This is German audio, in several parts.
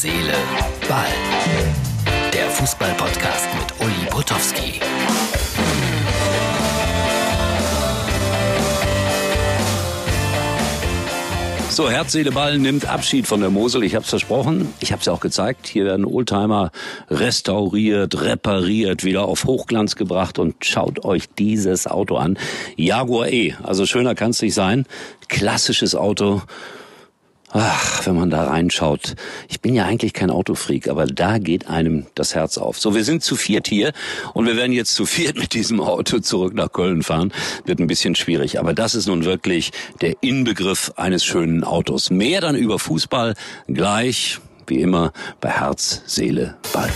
Seele, Ball. Der Fußball-Podcast mit Uli Potowski. So, Herz, Seele, Ball nimmt Abschied von der Mosel. Ich habe es versprochen. Ich habe es auch gezeigt. Hier werden Oldtimer restauriert, repariert, wieder auf Hochglanz gebracht. Und schaut euch dieses Auto an. Jaguar E. Also schöner kann es nicht sein. Klassisches Auto. Ach, wenn man da reinschaut. Ich bin ja eigentlich kein Autofreak, aber da geht einem das Herz auf. So, wir sind zu viert hier und wir werden jetzt zu viert mit diesem Auto zurück nach Köln fahren. Wird ein bisschen schwierig, aber das ist nun wirklich der Inbegriff eines schönen Autos. Mehr dann über Fußball gleich, wie immer, bei Herz, Seele, Ball.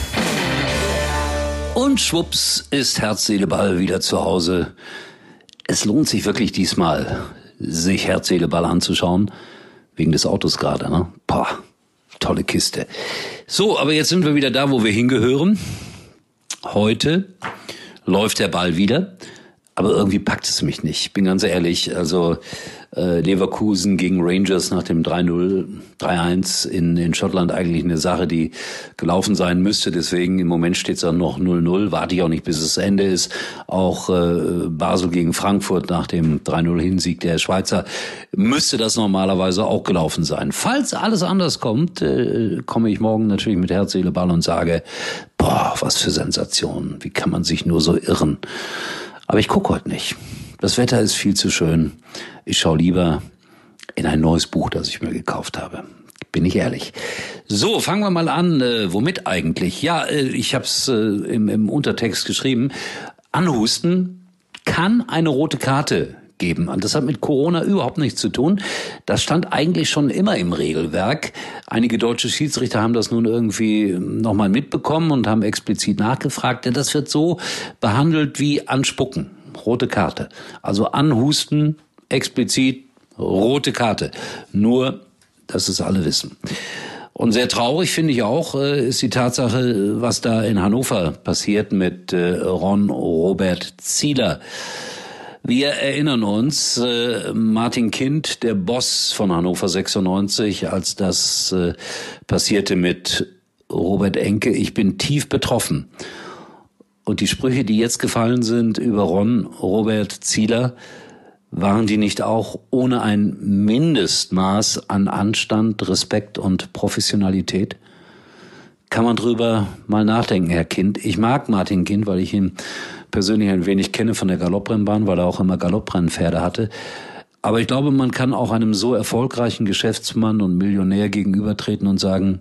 Und schwupps ist Herz, Seele, Ball wieder zu Hause. Es lohnt sich wirklich diesmal, sich Herz, Seele, Ball anzuschauen. Wegen des Autos gerade, ne? Pah, tolle Kiste. So, aber jetzt sind wir wieder da, wo wir hingehören. Heute läuft der Ball wieder, aber irgendwie packt es mich nicht. Ich bin ganz ehrlich, also äh, Leverkusen gegen Rangers nach dem 3-0, 3-1 in, in Schottland eigentlich eine Sache, die gelaufen sein müsste. Deswegen im Moment steht es dann noch 0-0. Warte ich auch nicht, bis es Ende ist. Auch äh, Basel gegen Frankfurt nach dem 3-0-Hinsieg der Schweizer müsste das normalerweise auch gelaufen sein. Falls alles anders kommt, äh, komme ich morgen natürlich mit Herz, Seele, Ball und sage, boah, was für Sensationen. Wie kann man sich nur so irren? Aber ich gucke heute nicht. Das Wetter ist viel zu schön. Ich schaue lieber in ein neues Buch, das ich mir gekauft habe. Bin ich ehrlich. So, fangen wir mal an. Äh, womit eigentlich? Ja, äh, ich habe es äh, im, im Untertext geschrieben. Anhusten kann eine rote Karte geben. Und das hat mit Corona überhaupt nichts zu tun. Das stand eigentlich schon immer im Regelwerk. Einige deutsche Schiedsrichter haben das nun irgendwie nochmal mitbekommen und haben explizit nachgefragt. Denn das wird so behandelt wie Anspucken rote Karte. Also anhusten, explizit rote Karte. Nur, dass es alle wissen. Und sehr traurig finde ich auch, äh, ist die Tatsache, was da in Hannover passiert mit äh, Ron Robert Zieler. Wir erinnern uns, äh, Martin Kind, der Boss von Hannover 96, als das passierte mit Robert Enke, ich bin tief betroffen. Und die Sprüche, die jetzt gefallen sind über Ron Robert Zieler, waren die nicht auch ohne ein Mindestmaß an Anstand, Respekt und Professionalität? Kann man drüber mal nachdenken, Herr Kind. Ich mag Martin Kind, weil ich ihn persönlich ein wenig kenne von der Galopprennbahn, weil er auch immer Galopprennpferde hatte. Aber ich glaube, man kann auch einem so erfolgreichen Geschäftsmann und Millionär gegenübertreten und sagen,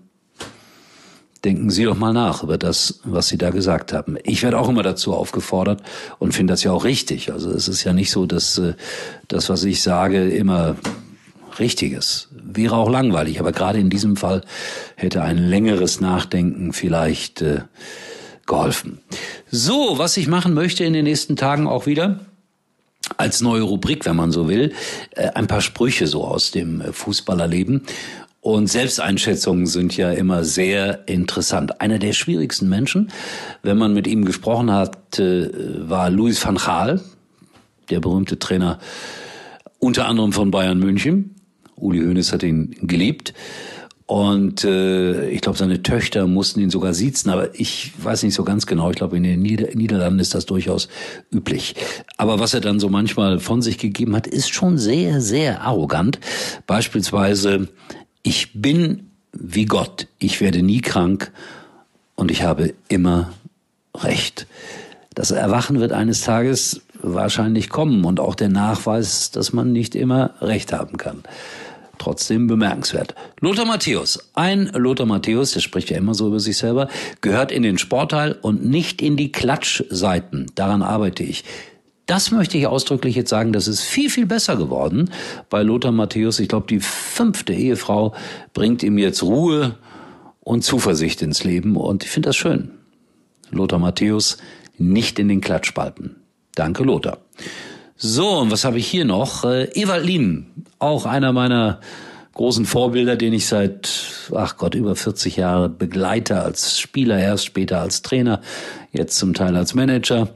denken Sie doch mal nach über das, was Sie da gesagt haben. Ich werde auch immer dazu aufgefordert und finde das ja auch richtig. Also es ist ja nicht so, dass äh, das, was ich sage, immer richtig ist. Wäre auch langweilig, aber gerade in diesem Fall hätte ein längeres Nachdenken vielleicht äh, geholfen. So, was ich machen möchte in den nächsten Tagen auch wieder, als neue Rubrik, wenn man so will, äh, ein paar Sprüche so aus dem äh, Fußballerleben. Und Selbsteinschätzungen sind ja immer sehr interessant. Einer der schwierigsten Menschen, wenn man mit ihm gesprochen hat, war Louis van Gaal, der berühmte Trainer unter anderem von Bayern München. Uli Hoeneß hat ihn geliebt. Und äh, ich glaube, seine Töchter mussten ihn sogar siezen, aber ich weiß nicht so ganz genau. Ich glaube, in den Nieder Niederlanden ist das durchaus üblich. Aber was er dann so manchmal von sich gegeben hat, ist schon sehr, sehr arrogant. Beispielsweise ich bin wie Gott, ich werde nie krank und ich habe immer Recht. Das Erwachen wird eines Tages wahrscheinlich kommen und auch der Nachweis, dass man nicht immer Recht haben kann. Trotzdem bemerkenswert. Lothar Matthäus. Ein Lothar Matthäus, der spricht ja immer so über sich selber, gehört in den Sportteil und nicht in die Klatschseiten. Daran arbeite ich. Das möchte ich ausdrücklich jetzt sagen, das ist viel, viel besser geworden bei Lothar Matthäus. Ich glaube, die fünfte Ehefrau bringt ihm jetzt Ruhe und Zuversicht ins Leben und ich finde das schön. Lothar Matthäus nicht in den Klatschspalten. Danke, Lothar. So, und was habe ich hier noch? Äh, Ewald Lien, auch einer meiner großen Vorbilder, den ich seit, ach Gott, über 40 Jahre begleite als Spieler, erst später als Trainer, jetzt zum Teil als Manager.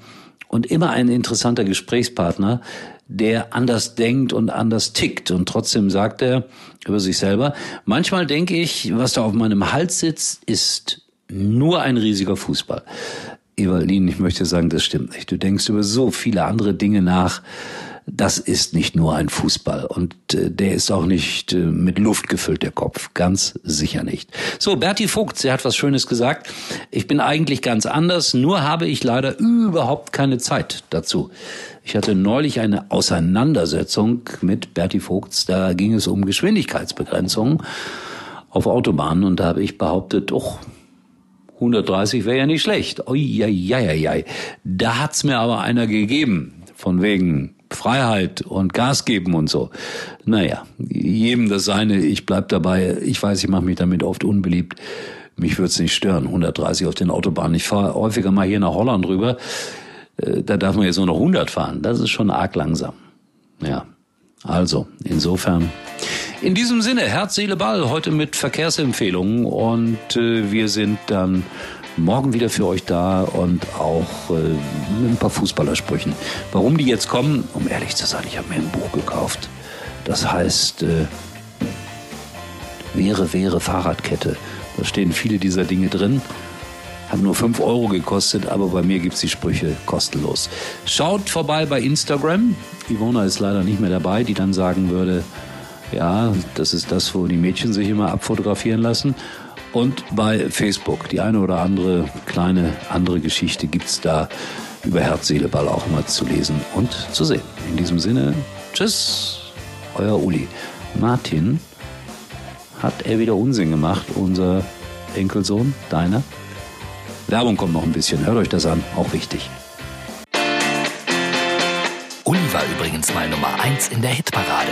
und immer ein interessanter Gesprächspartner, der anders denkt und anders tickt. Und trotzdem sagt er über sich selber, manchmal denke ich, was da auf meinem Hals sitzt, ist nur ein riesiger Fußball. Evalin, ich möchte sagen, das stimmt nicht. Du denkst über so viele andere Dinge nach. Das ist nicht nur ein Fußball und äh, der ist auch nicht äh, mit Luft gefüllt, der Kopf. Ganz sicher nicht. So, Berti Vogt, sie hat was Schönes gesagt. Ich bin eigentlich ganz anders, nur habe ich leider überhaupt keine Zeit dazu. Ich hatte neulich eine Auseinandersetzung mit Berti Vogts, da ging es um Geschwindigkeitsbegrenzungen auf Autobahnen und da habe ich behauptet, oh, 130 wäre ja nicht schlecht. Uiuiuiui. Da hat's mir aber einer gegeben, von wegen Freiheit und Gas geben und so. Naja, jedem das seine, ich bleib dabei. Ich weiß, ich mache mich damit oft unbeliebt. Mich würde es nicht stören, 130 auf den Autobahnen. Ich fahre häufiger mal hier nach Holland rüber. Äh, da darf man jetzt nur noch 100 fahren. Das ist schon arg langsam. Ja, also insofern in diesem Sinne, Herz, Seele, Ball, heute mit Verkehrsempfehlungen und äh, wir sind dann morgen wieder für euch da und auch äh, mit ein paar Fußballersprüchen. Warum die jetzt kommen, um ehrlich zu sein, ich habe mir ein Buch gekauft. Das heißt äh, Wäre, wäre Fahrradkette. Da stehen viele dieser Dinge drin. Hat nur 5 Euro gekostet, aber bei mir gibt's die Sprüche kostenlos. Schaut vorbei bei Instagram. Ivona ist leider nicht mehr dabei, die dann sagen würde, ja, das ist das, wo die Mädchen sich immer abfotografieren lassen. Und bei Facebook, die eine oder andere kleine andere Geschichte gibt's da über Herz, Seele, Ball auch immer zu lesen und zu sehen. In diesem Sinne, tschüss, euer Uli. Martin, hat er wieder Unsinn gemacht, unser Enkelsohn, deiner? Werbung kommt noch ein bisschen, hört euch das an, auch wichtig. Uli war übrigens mal Nummer 1 in der Hitparade.